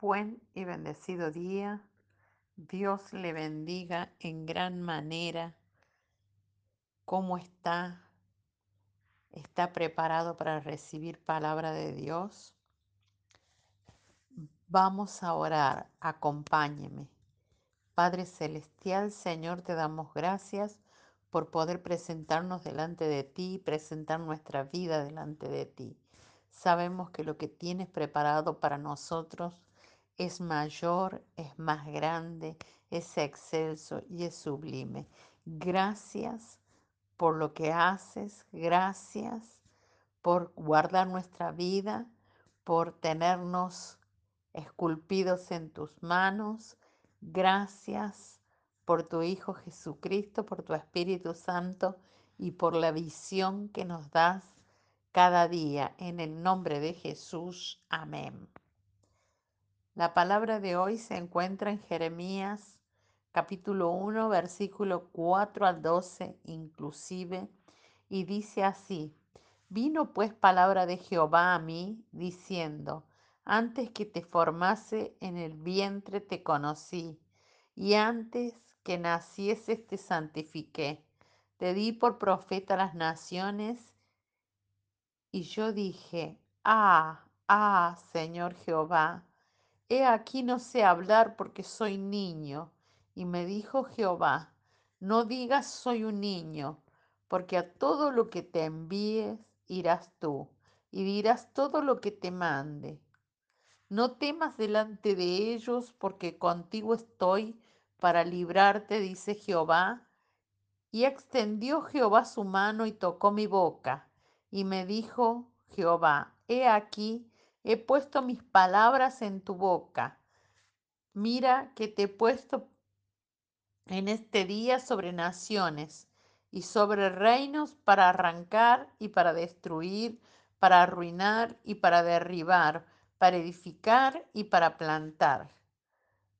Buen y bendecido día. Dios le bendiga en gran manera. ¿Cómo está? ¿Está preparado para recibir palabra de Dios? Vamos a orar. Acompáñeme. Padre Celestial, Señor, te damos gracias por poder presentarnos delante de ti, presentar nuestra vida delante de ti. Sabemos que lo que tienes preparado para nosotros es mayor, es más grande, es excelso y es sublime. Gracias por lo que haces, gracias por guardar nuestra vida, por tenernos esculpidos en tus manos. Gracias por tu Hijo Jesucristo, por tu Espíritu Santo y por la visión que nos das cada día. En el nombre de Jesús. Amén. La palabra de hoy se encuentra en Jeremías capítulo 1, versículo 4 al 12 inclusive, y dice así, vino pues palabra de Jehová a mí, diciendo, antes que te formase en el vientre te conocí, y antes que nacieses te santifiqué, te di por profeta a las naciones, y yo dije, ah, ah, Señor Jehová, He aquí no sé hablar porque soy niño. Y me dijo Jehová, no digas soy un niño, porque a todo lo que te envíes irás tú, y dirás todo lo que te mande. No temas delante de ellos, porque contigo estoy para librarte, dice Jehová. Y extendió Jehová su mano y tocó mi boca, y me dijo Jehová, he aquí, he puesto mis palabras en tu boca. Mira que te he puesto en este día sobre naciones y sobre reinos para arrancar y para destruir, para arruinar y para derribar, para edificar y para plantar.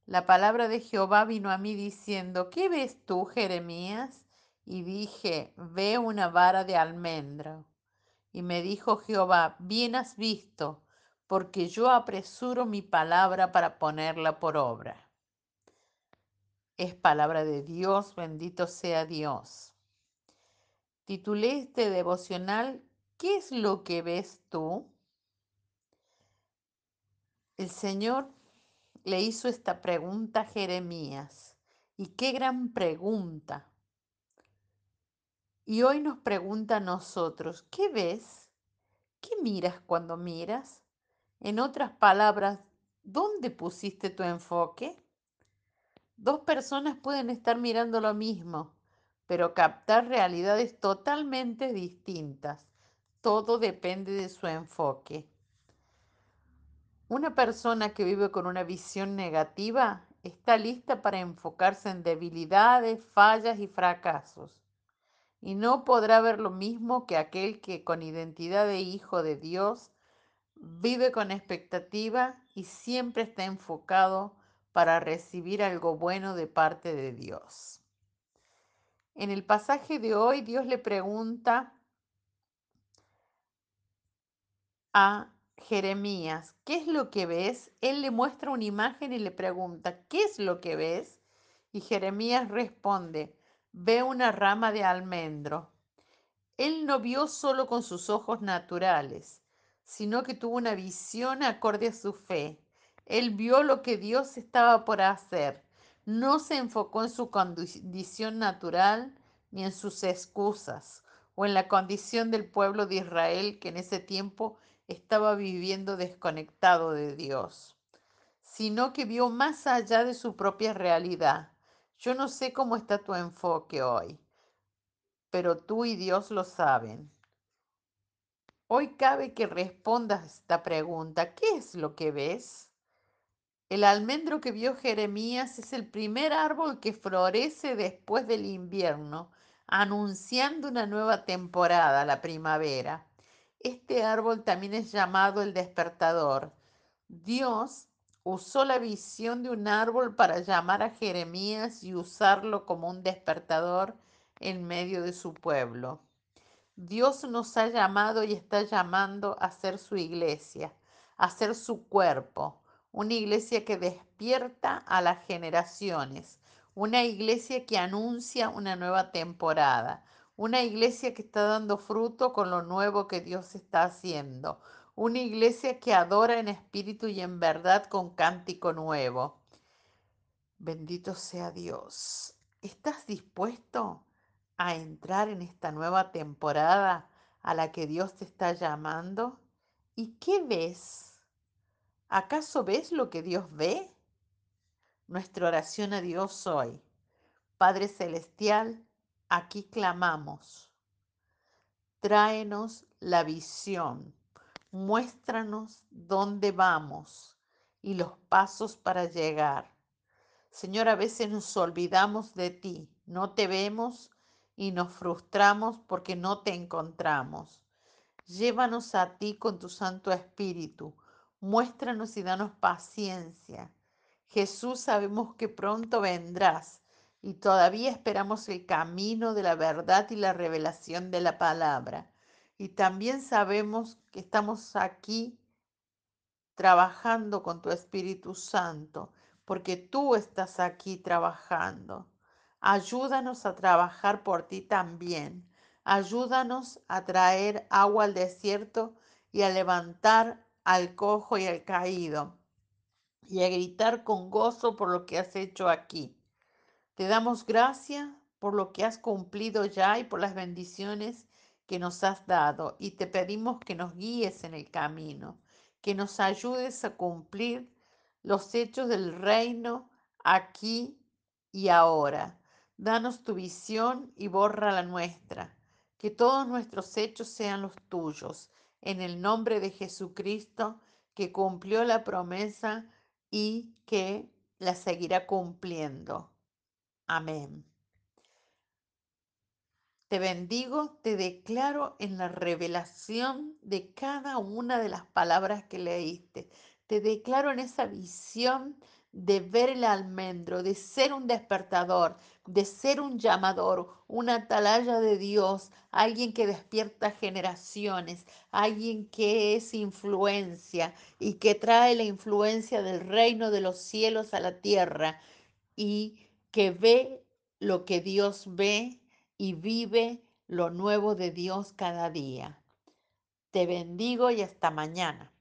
La palabra de Jehová vino a mí diciendo, ¿qué ves tú, Jeremías? Y dije, veo una vara de almendro. Y me dijo Jehová, bien has visto, porque yo apresuro mi palabra para ponerla por obra. Es palabra de Dios, bendito sea Dios. Titulé este devocional, ¿qué es lo que ves tú? El Señor le hizo esta pregunta a Jeremías. Y qué gran pregunta. Y hoy nos pregunta a nosotros, ¿qué ves? ¿Qué miras cuando miras? En otras palabras, ¿dónde pusiste tu enfoque? Dos personas pueden estar mirando lo mismo, pero captar realidades totalmente distintas. Todo depende de su enfoque. Una persona que vive con una visión negativa está lista para enfocarse en debilidades, fallas y fracasos. Y no podrá ver lo mismo que aquel que con identidad de hijo de Dios vive con expectativa y siempre está enfocado para recibir algo bueno de parte de Dios. En el pasaje de hoy Dios le pregunta a Jeremías, ¿qué es lo que ves? Él le muestra una imagen y le pregunta, ¿qué es lo que ves? Y Jeremías responde, ve una rama de almendro. Él no vio solo con sus ojos naturales, sino que tuvo una visión acorde a su fe. Él vio lo que Dios estaba por hacer. No se enfocó en su condición natural ni en sus excusas o en la condición del pueblo de Israel que en ese tiempo estaba viviendo desconectado de Dios, sino que vio más allá de su propia realidad. Yo no sé cómo está tu enfoque hoy, pero tú y Dios lo saben. Hoy cabe que respondas esta pregunta. ¿Qué es lo que ves? El almendro que vio Jeremías es el primer árbol que florece después del invierno, anunciando una nueva temporada, la primavera. Este árbol también es llamado el despertador. Dios usó la visión de un árbol para llamar a Jeremías y usarlo como un despertador en medio de su pueblo. Dios nos ha llamado y está llamando a ser su iglesia, a ser su cuerpo, una iglesia que despierta a las generaciones, una iglesia que anuncia una nueva temporada, una iglesia que está dando fruto con lo nuevo que Dios está haciendo, una iglesia que adora en espíritu y en verdad con cántico nuevo. Bendito sea Dios. ¿Estás dispuesto a entrar en esta nueva temporada a la que Dios te está llamando? ¿Y qué ves? ¿Acaso ves lo que Dios ve? Nuestra oración a Dios hoy. Padre Celestial, aquí clamamos. Tráenos la visión. Muéstranos dónde vamos y los pasos para llegar. Señor, a veces nos olvidamos de ti, no te vemos y nos frustramos porque no te encontramos. Llévanos a ti con tu Santo Espíritu. Muéstranos y danos paciencia. Jesús, sabemos que pronto vendrás y todavía esperamos el camino de la verdad y la revelación de la palabra. Y también sabemos que estamos aquí trabajando con tu Espíritu Santo, porque tú estás aquí trabajando. Ayúdanos a trabajar por ti también. Ayúdanos a traer agua al desierto y a levantar al cojo y al caído y a gritar con gozo por lo que has hecho aquí. Te damos gracias por lo que has cumplido ya y por las bendiciones que nos has dado y te pedimos que nos guíes en el camino, que nos ayudes a cumplir los hechos del reino aquí y ahora. Danos tu visión y borra la nuestra, que todos nuestros hechos sean los tuyos, en el nombre de Jesucristo, que cumplió la promesa y que la seguirá cumpliendo. Amén. Te bendigo, te declaro en la revelación de cada una de las palabras que leíste. Te declaro en esa visión de ver el almendro, de ser un despertador, de ser un llamador, una atalaya de Dios, alguien que despierta generaciones, alguien que es influencia y que trae la influencia del reino de los cielos a la tierra y que ve lo que Dios ve y vive lo nuevo de Dios cada día. Te bendigo y hasta mañana.